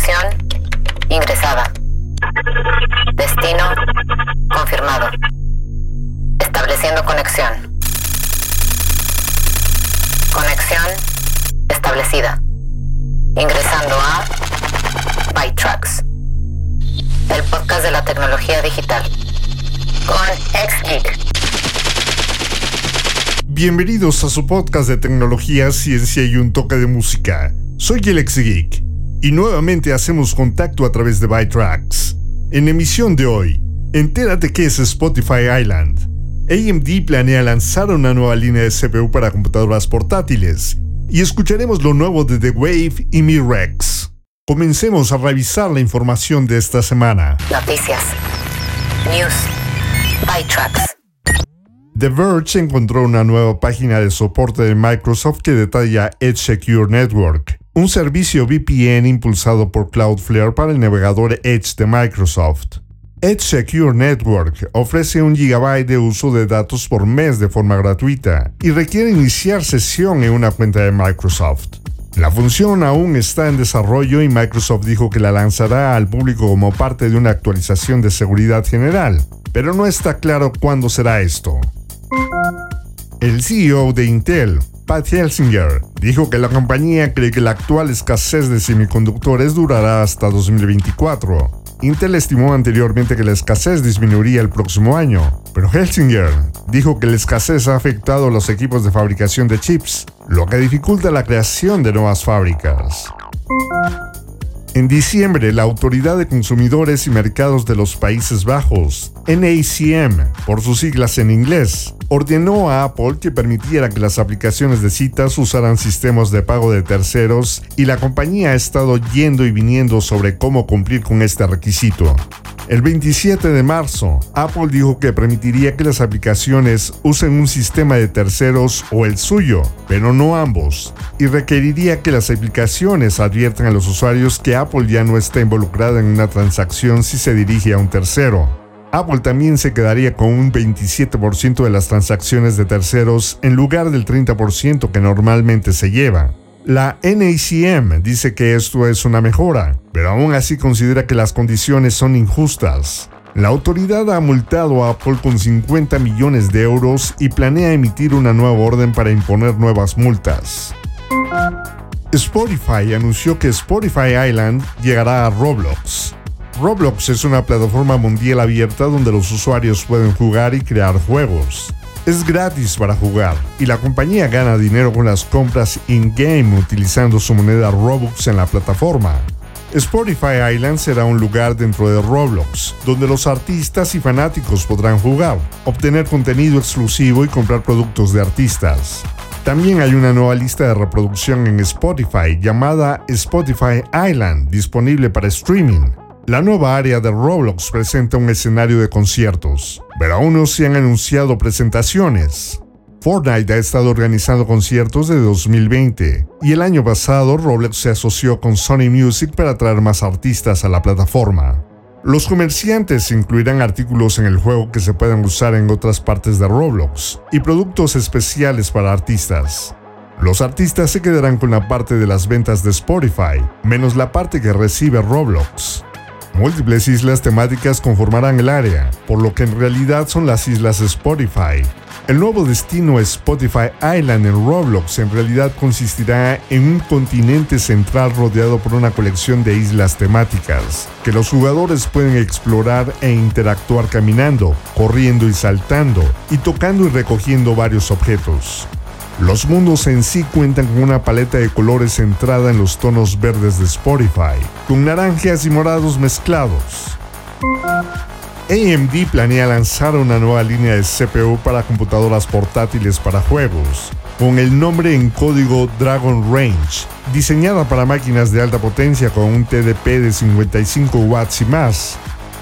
Conexión ingresada. Destino confirmado. Estableciendo conexión. Conexión establecida. Ingresando a ByTrax. El podcast de la tecnología digital. Con XGeek. Bienvenidos a su podcast de tecnología, ciencia y un toque de música. Soy el Geek y nuevamente hacemos contacto a través de ByTrax. En emisión de hoy, entérate qué es Spotify Island. AMD planea lanzar una nueva línea de CPU para computadoras portátiles y escucharemos lo nuevo de The Wave y Mi Rex. Comencemos a revisar la información de esta semana. Noticias. News. ByTrax. The Verge encontró una nueva página de soporte de Microsoft que detalla Edge Secure Network, un servicio VPN impulsado por Cloudflare para el navegador Edge de Microsoft. Edge Secure Network ofrece un gigabyte de uso de datos por mes de forma gratuita y requiere iniciar sesión en una cuenta de Microsoft. La función aún está en desarrollo y Microsoft dijo que la lanzará al público como parte de una actualización de seguridad general, pero no está claro cuándo será esto. El CEO de Intel, Pat Helsinger, dijo que la compañía cree que la actual escasez de semiconductores durará hasta 2024. Intel estimó anteriormente que la escasez disminuiría el próximo año, pero Helsinger dijo que la escasez ha afectado a los equipos de fabricación de chips, lo que dificulta la creación de nuevas fábricas. En diciembre, la Autoridad de Consumidores y Mercados de los Países Bajos, NACM, por sus siglas en inglés, ordenó a Apple que permitiera que las aplicaciones de citas usaran sistemas de pago de terceros y la compañía ha estado yendo y viniendo sobre cómo cumplir con este requisito. El 27 de marzo, Apple dijo que permitiría que las aplicaciones usen un sistema de terceros o el suyo, pero no ambos, y requeriría que las aplicaciones adviertan a los usuarios que Apple ya no está involucrada en una transacción si se dirige a un tercero. Apple también se quedaría con un 27% de las transacciones de terceros en lugar del 30% que normalmente se lleva. La NACM dice que esto es una mejora, pero aún así considera que las condiciones son injustas. La autoridad ha multado a Apple con 50 millones de euros y planea emitir una nueva orden para imponer nuevas multas. Spotify anunció que Spotify Island llegará a Roblox. Roblox es una plataforma mundial abierta donde los usuarios pueden jugar y crear juegos. Es gratis para jugar y la compañía gana dinero con las compras in-game utilizando su moneda Robux en la plataforma. Spotify Island será un lugar dentro de Roblox, donde los artistas y fanáticos podrán jugar, obtener contenido exclusivo y comprar productos de artistas. También hay una nueva lista de reproducción en Spotify llamada Spotify Island, disponible para streaming. La nueva área de Roblox presenta un escenario de conciertos, pero aún no se han anunciado presentaciones. Fortnite ha estado organizando conciertos desde 2020 y el año pasado Roblox se asoció con Sony Music para atraer más artistas a la plataforma. Los comerciantes incluirán artículos en el juego que se puedan usar en otras partes de Roblox y productos especiales para artistas. Los artistas se quedarán con la parte de las ventas de Spotify, menos la parte que recibe Roblox. Múltiples islas temáticas conformarán el área, por lo que en realidad son las islas Spotify. El nuevo destino Spotify Island en Roblox en realidad consistirá en un continente central rodeado por una colección de islas temáticas, que los jugadores pueden explorar e interactuar caminando, corriendo y saltando, y tocando y recogiendo varios objetos. Los mundos en sí cuentan con una paleta de colores centrada en los tonos verdes de Spotify, con naranjas y morados mezclados. AMD planea lanzar una nueva línea de CPU para computadoras portátiles para juegos, con el nombre en código Dragon Range, diseñada para máquinas de alta potencia con un TDP de 55 watts y más.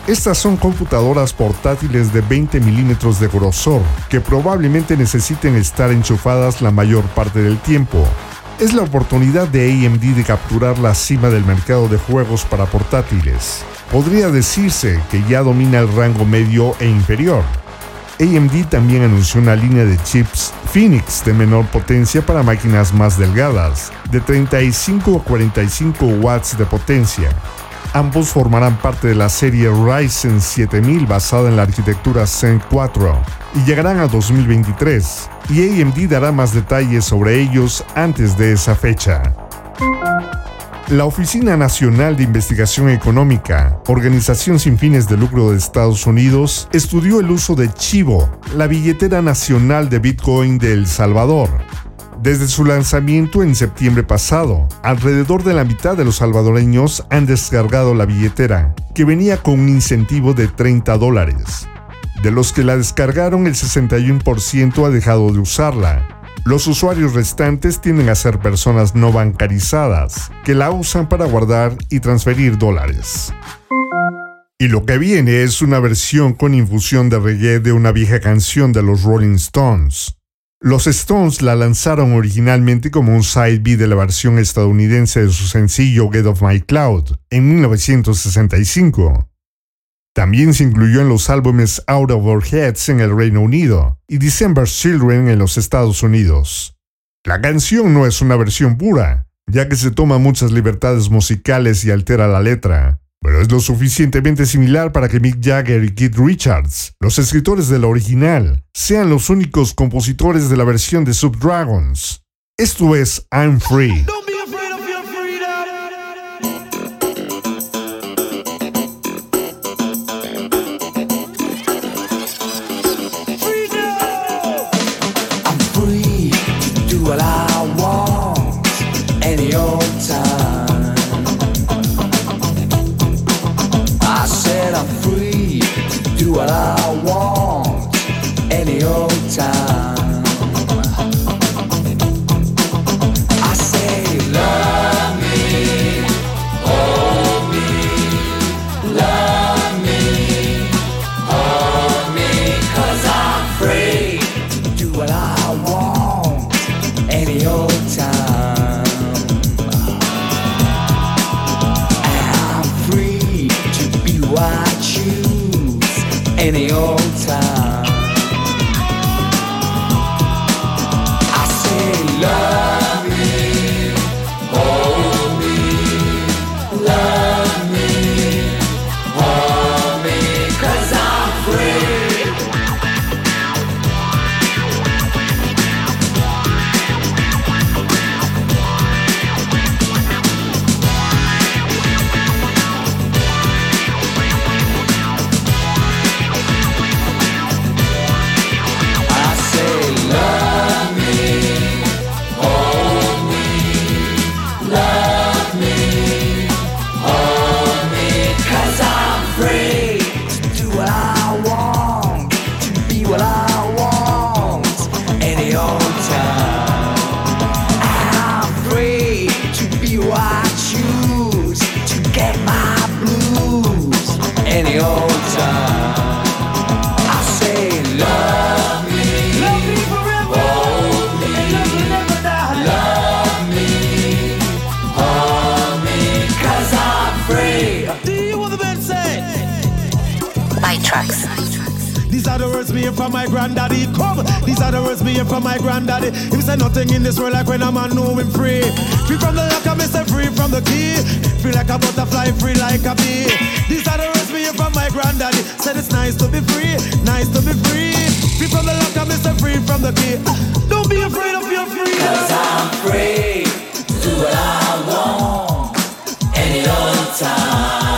Estas son computadoras portátiles de 20 milímetros de grosor, que probablemente necesiten estar enchufadas la mayor parte del tiempo. Es la oportunidad de AMD de capturar la cima del mercado de juegos para portátiles podría decirse que ya domina el rango medio e inferior. AMD también anunció una línea de chips Phoenix de menor potencia para máquinas más delgadas, de 35 a 45 watts de potencia. Ambos formarán parte de la serie Ryzen 7000 basada en la arquitectura Zen 4 y llegarán a 2023, y AMD dará más detalles sobre ellos antes de esa fecha. La Oficina Nacional de Investigación Económica, organización sin fines de lucro de Estados Unidos, estudió el uso de Chivo, la billetera nacional de Bitcoin de El Salvador. Desde su lanzamiento en septiembre pasado, alrededor de la mitad de los salvadoreños han descargado la billetera, que venía con un incentivo de 30 dólares. De los que la descargaron, el 61% ha dejado de usarla, los usuarios restantes tienden a ser personas no bancarizadas, que la usan para guardar y transferir dólares. Y lo que viene es una versión con infusión de reggae de una vieja canción de los Rolling Stones. Los Stones la lanzaron originalmente como un side B de la versión estadounidense de su sencillo Get Off My Cloud en 1965. También se incluyó en los álbumes Out of Our Heads en el Reino Unido y December Children en los Estados Unidos. La canción no es una versión pura, ya que se toma muchas libertades musicales y altera la letra, pero es lo suficientemente similar para que Mick Jagger y Keith Richards, los escritores de la original, sean los únicos compositores de la versión de Subdragons. Esto es I'm Free. From my granddaddy. Come, these are the words me from my granddaddy. Him say nothing in this world like when a man know him free. Free from the lock, I say free from the key. Free like a butterfly, free like a bee. These are the words me from my granddaddy. Said it's nice to be free, nice to be free. Free from the lock, I say free from the key. Don't be afraid of your freedom. Cause I'm free do what I want any old time.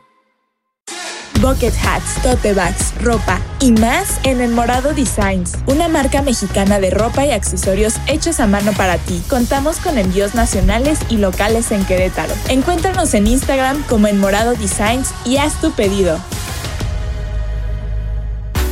Bucket hats, tote bags, ropa y más en El Morado Designs, una marca mexicana de ropa y accesorios hechos a mano para ti. Contamos con envíos nacionales y locales en Querétaro. Encuéntranos en Instagram como El Morado Designs y haz tu pedido.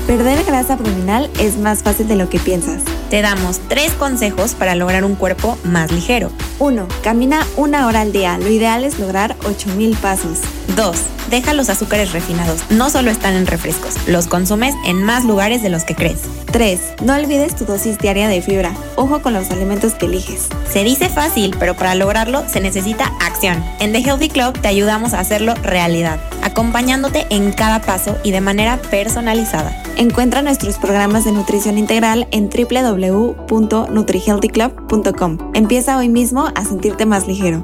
Perder grasa abdominal es más fácil de lo que piensas. Te damos tres consejos para lograr un cuerpo más ligero. 1. Camina una hora al día. Lo ideal es lograr 8000 pasos. 2. Deja los azúcares refinados. No solo están en refrescos, los consumes en más lugares de los que crees. 3. No olvides tu dosis diaria de fibra. Ojo con los alimentos que eliges. Se dice fácil, pero para lograrlo se necesita acción. En The Healthy Club te ayudamos a hacerlo realidad, acompañándote en cada paso y de manera personalizada. Encuentra nuestros programas de nutrición integral en www.nutrihealthyclub.com. Empieza hoy mismo a sentirte más ligero.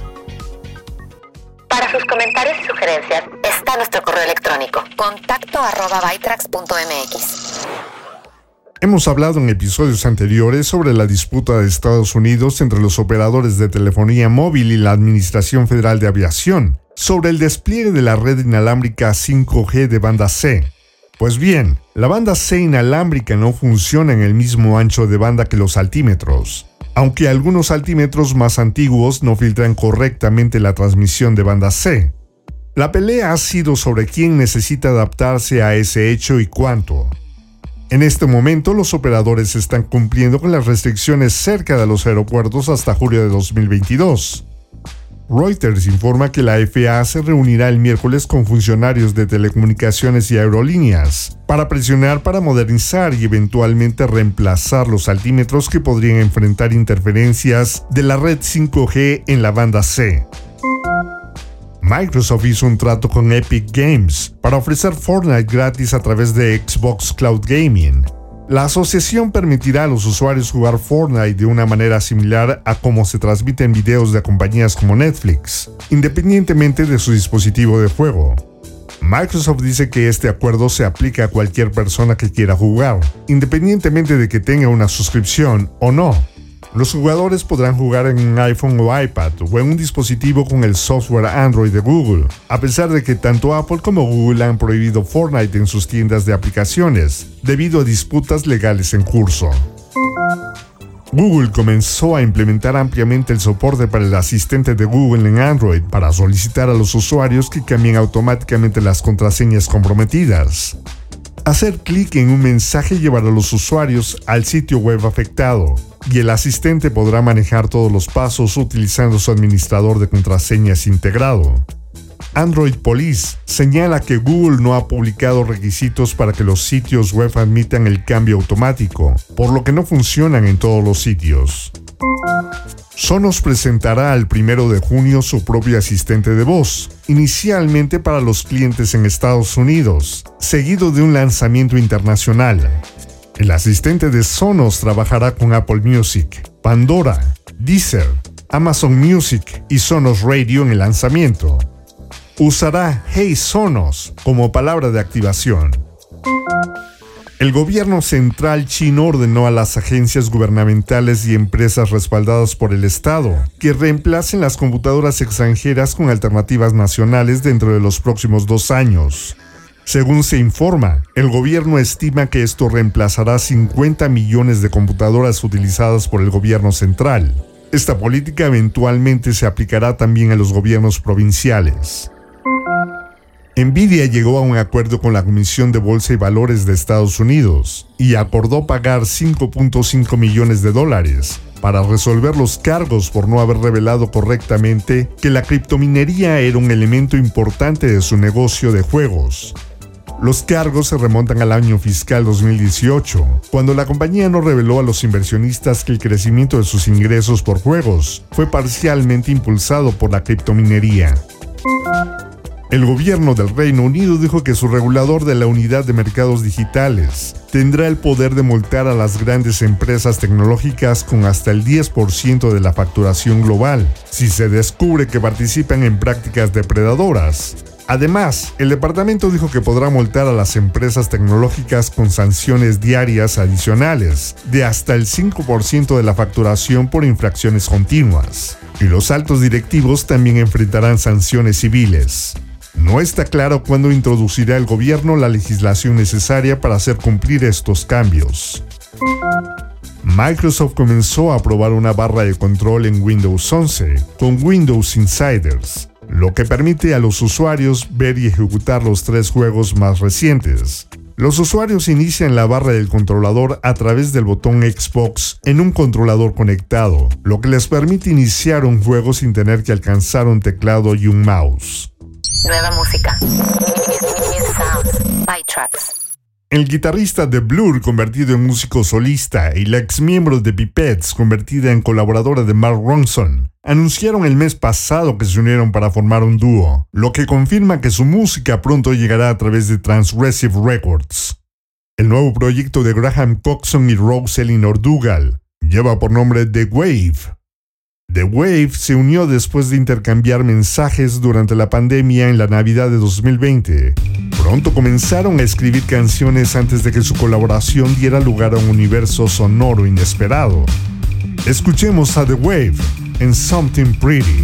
está nuestro correo electrónico contacto arroba. Hemos hablado en episodios anteriores sobre la disputa de Estados Unidos entre los operadores de telefonía móvil y la Administración Federal de Aviación sobre el despliegue de la red inalámbrica 5G de banda C. Pues bien, la banda C inalámbrica no funciona en el mismo ancho de banda que los altímetros, aunque algunos altímetros más antiguos no filtran correctamente la transmisión de banda C. La pelea ha sido sobre quién necesita adaptarse a ese hecho y cuánto. En este momento los operadores están cumpliendo con las restricciones cerca de los aeropuertos hasta julio de 2022. Reuters informa que la FAA se reunirá el miércoles con funcionarios de telecomunicaciones y aerolíneas para presionar para modernizar y eventualmente reemplazar los altímetros que podrían enfrentar interferencias de la red 5G en la banda C. Microsoft hizo un trato con Epic Games para ofrecer Fortnite gratis a través de Xbox Cloud Gaming. La asociación permitirá a los usuarios jugar Fortnite de una manera similar a cómo se transmiten videos de compañías como Netflix, independientemente de su dispositivo de juego. Microsoft dice que este acuerdo se aplica a cualquier persona que quiera jugar, independientemente de que tenga una suscripción o no. Los jugadores podrán jugar en un iPhone o iPad o en un dispositivo con el software Android de Google, a pesar de que tanto Apple como Google han prohibido Fortnite en sus tiendas de aplicaciones, debido a disputas legales en curso. Google comenzó a implementar ampliamente el soporte para el asistente de Google en Android para solicitar a los usuarios que cambien automáticamente las contraseñas comprometidas. Hacer clic en un mensaje llevará a los usuarios al sitio web afectado y el asistente podrá manejar todos los pasos utilizando su administrador de contraseñas integrado. Android Police señala que Google no ha publicado requisitos para que los sitios web admitan el cambio automático, por lo que no funcionan en todos los sitios. Sonos presentará el 1 de junio su propio asistente de voz, inicialmente para los clientes en Estados Unidos, seguido de un lanzamiento internacional. El asistente de Sonos trabajará con Apple Music, Pandora, Deezer, Amazon Music y Sonos Radio en el lanzamiento. Usará Hey Sonos como palabra de activación. El gobierno central chino ordenó a las agencias gubernamentales y empresas respaldadas por el Estado que reemplacen las computadoras extranjeras con alternativas nacionales dentro de los próximos dos años. Según se informa, el gobierno estima que esto reemplazará 50 millones de computadoras utilizadas por el gobierno central. Esta política eventualmente se aplicará también a los gobiernos provinciales. Nvidia llegó a un acuerdo con la Comisión de Bolsa y Valores de Estados Unidos y acordó pagar 5.5 millones de dólares para resolver los cargos por no haber revelado correctamente que la criptominería era un elemento importante de su negocio de juegos. Los cargos se remontan al año fiscal 2018, cuando la compañía no reveló a los inversionistas que el crecimiento de sus ingresos por juegos fue parcialmente impulsado por la criptominería. El gobierno del Reino Unido dijo que su regulador de la Unidad de Mercados Digitales tendrá el poder de multar a las grandes empresas tecnológicas con hasta el 10% de la facturación global si se descubre que participan en prácticas depredadoras. Además, el departamento dijo que podrá multar a las empresas tecnológicas con sanciones diarias adicionales de hasta el 5% de la facturación por infracciones continuas. Y los altos directivos también enfrentarán sanciones civiles. No está claro cuándo introducirá el gobierno la legislación necesaria para hacer cumplir estos cambios. Microsoft comenzó a probar una barra de control en Windows 11 con Windows Insiders, lo que permite a los usuarios ver y ejecutar los tres juegos más recientes. Los usuarios inician la barra del controlador a través del botón Xbox en un controlador conectado, lo que les permite iniciar un juego sin tener que alcanzar un teclado y un mouse. Nueva música. El guitarrista de Blur convertido en músico solista y la ex miembro de Pipettes convertida en colaboradora de Mark Ronson anunciaron el mes pasado que se unieron para formar un dúo, lo que confirma que su música pronto llegará a través de Transgressive Records. El nuevo proyecto de Graham Coxon y Rose Elinor Dougal lleva por nombre The Wave The Wave se unió después de intercambiar mensajes durante la pandemia en la Navidad de 2020. Pronto comenzaron a escribir canciones antes de que su colaboración diera lugar a un universo sonoro inesperado. Escuchemos a The Wave en Something Pretty.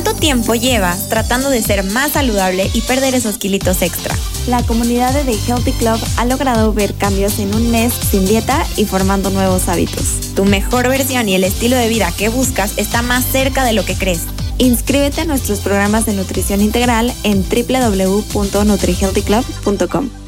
¿Cuánto tiempo llevas tratando de ser más saludable y perder esos kilitos extra? La comunidad de The Healthy Club ha logrado ver cambios en un mes sin dieta y formando nuevos hábitos. Tu mejor versión y el estilo de vida que buscas está más cerca de lo que crees. Inscríbete a nuestros programas de nutrición integral en www.nutrihealthyclub.com.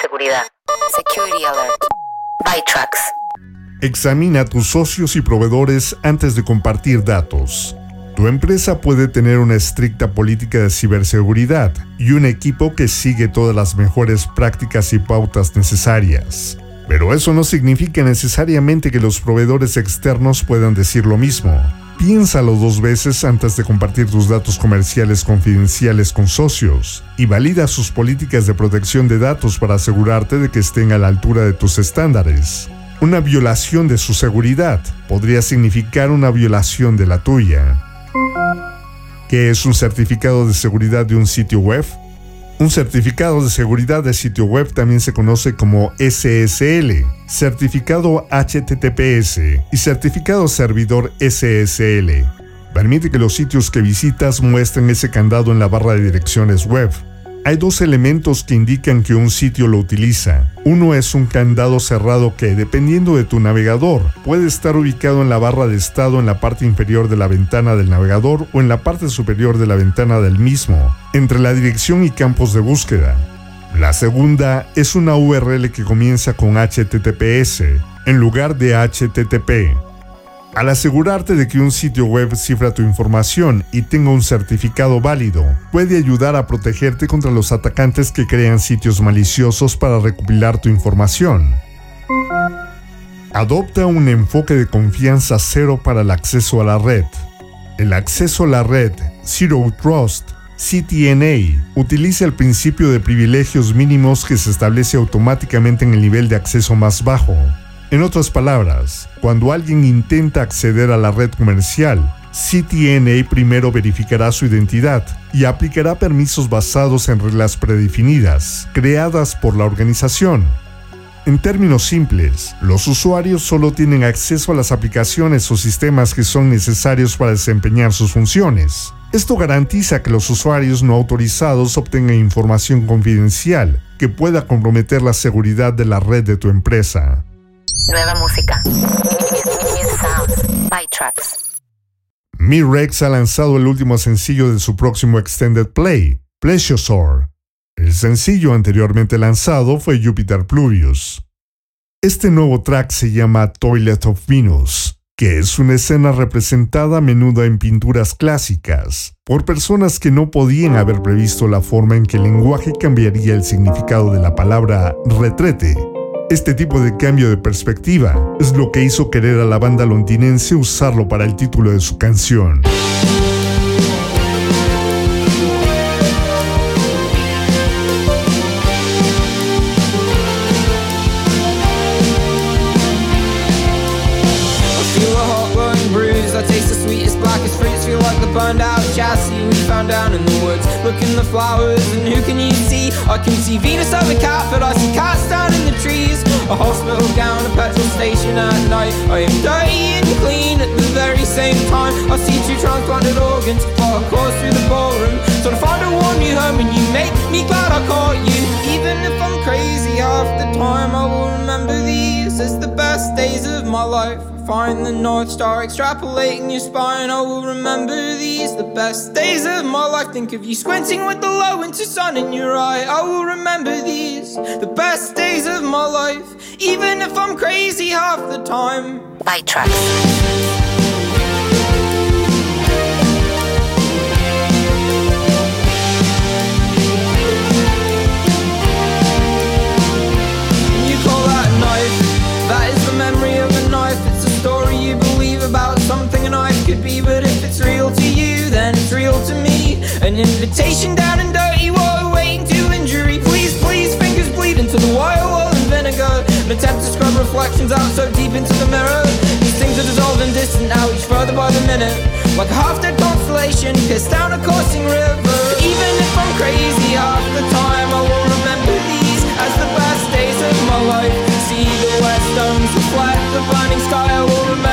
Security Alert. ByTrax. Examina a tus socios y proveedores antes de compartir datos. Tu empresa puede tener una estricta política de ciberseguridad y un equipo que sigue todas las mejores prácticas y pautas necesarias. Pero eso no significa necesariamente que los proveedores externos puedan decir lo mismo. Piénsalo dos veces antes de compartir tus datos comerciales confidenciales con socios y valida sus políticas de protección de datos para asegurarte de que estén a la altura de tus estándares. Una violación de su seguridad podría significar una violación de la tuya. ¿Qué es un certificado de seguridad de un sitio web? Un certificado de seguridad de sitio web también se conoce como SSL, certificado HTTPS y certificado servidor SSL. Permite que los sitios que visitas muestren ese candado en la barra de direcciones web. Hay dos elementos que indican que un sitio lo utiliza. Uno es un candado cerrado que, dependiendo de tu navegador, puede estar ubicado en la barra de estado en la parte inferior de la ventana del navegador o en la parte superior de la ventana del mismo, entre la dirección y campos de búsqueda. La segunda es una URL que comienza con HTTPS en lugar de HTTP. Al asegurarte de que un sitio web cifra tu información y tenga un certificado válido, puede ayudar a protegerte contra los atacantes que crean sitios maliciosos para recopilar tu información. Adopta un enfoque de confianza cero para el acceso a la red. El acceso a la red, Zero Trust, CTNA, utiliza el principio de privilegios mínimos que se establece automáticamente en el nivel de acceso más bajo. En otras palabras, cuando alguien intenta acceder a la red comercial, CTNA primero verificará su identidad y aplicará permisos basados en reglas predefinidas, creadas por la organización. En términos simples, los usuarios solo tienen acceso a las aplicaciones o sistemas que son necesarios para desempeñar sus funciones. Esto garantiza que los usuarios no autorizados obtengan información confidencial que pueda comprometer la seguridad de la red de tu empresa. Nueva música. New sounds. Ha lanzado el último sencillo de su próximo Extended Play, Plesiosaur. El sencillo anteriormente lanzado fue Jupiter Pluvius. Este nuevo track se llama Toilet of Venus, que es una escena representada a menudo en pinturas clásicas por personas que no podían haber previsto la forma en que el lenguaje cambiaría el significado de la palabra retrete este tipo de cambio de perspectiva es lo que hizo querer a la banda londinense usarlo para el título de su canción. Chassis we found down in the woods. Look in the flowers, and who can you see? I can see Venus of a cat, I see cats down in the trees. A hospital gown right. I am dirty and clean at the very same time. I see two transplanted organs far across through the ballroom. So to find a warm new home and you make me glad I caught you. Even if I'm crazy half the time, I will remember these as the best days of my life. I Find the North Star extrapolating your spine. I will remember these, the best days of my life. Think of you squinting with the low winter sun in your eye. I will remember these, the best days of my life. Even if I'm crazy half the time. By tracks. Reflections out so deep into the mirror. These things are dissolved and distant now, each further by the minute. Like a half dead constellation pissed down a coursing river. Even if I'm crazy half the time, I will remember these as the best days of my life. See the west stones reflect the burning sky. I will remember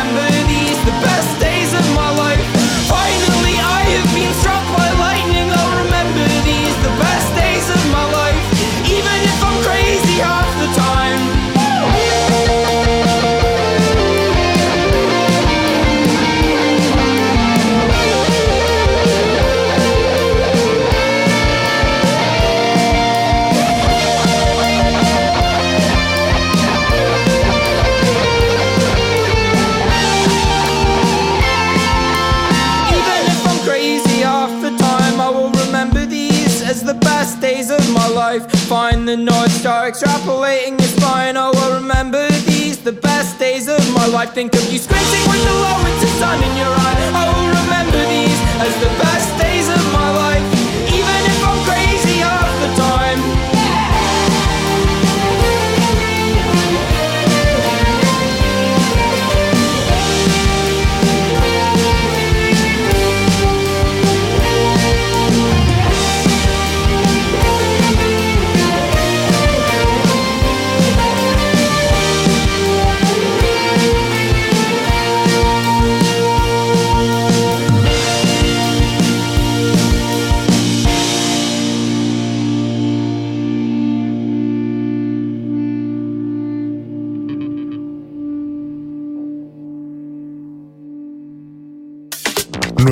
Think of you squinting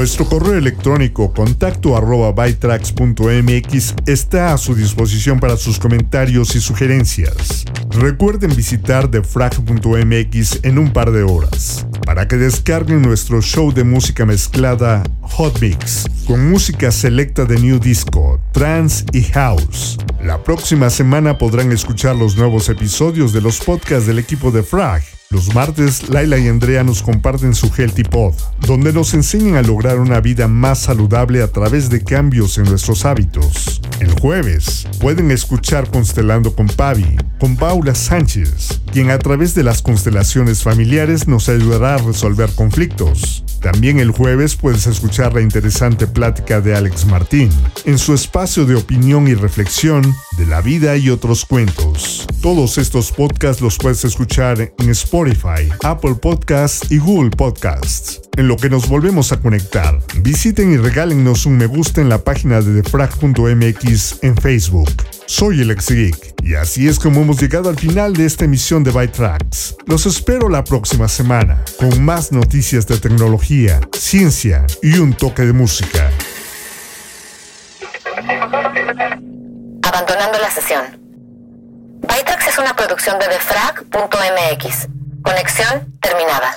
Nuestro correo electrónico contacto arroba bytrax.mx está a su disposición para sus comentarios y sugerencias. Recuerden visitar defrag.mx en un par de horas para que descarguen nuestro show de música mezclada Hot Mix con música selecta de New Disco, Trance y House. La próxima semana podrán escuchar los nuevos episodios de los podcasts del equipo de Frag. Los martes, Laila y Andrea nos comparten su Healthy Pod, donde nos enseñan a lograr una vida más saludable a través de cambios en nuestros hábitos. El jueves, pueden escuchar Constelando con Pavi, con Paula Sánchez, quien a través de las constelaciones familiares nos ayudará a resolver conflictos. También el jueves puedes escuchar la interesante plática de Alex Martín, en su espacio de opinión y reflexión de la vida y otros cuentos. Todos estos podcasts los puedes escuchar en Spotify, Apple Podcasts y Google Podcasts. En lo que nos volvemos a conectar, visiten y regálennos un me gusta en la página de defrag.mx en Facebook. Soy el ex geek y así es como hemos llegado al final de esta emisión de Byte Tracks. Los espero la próxima semana con más noticias de tecnología, ciencia y un toque de música. Abandonando la sesión. Bytrax es una producción de defrag.mx. Conexión terminada.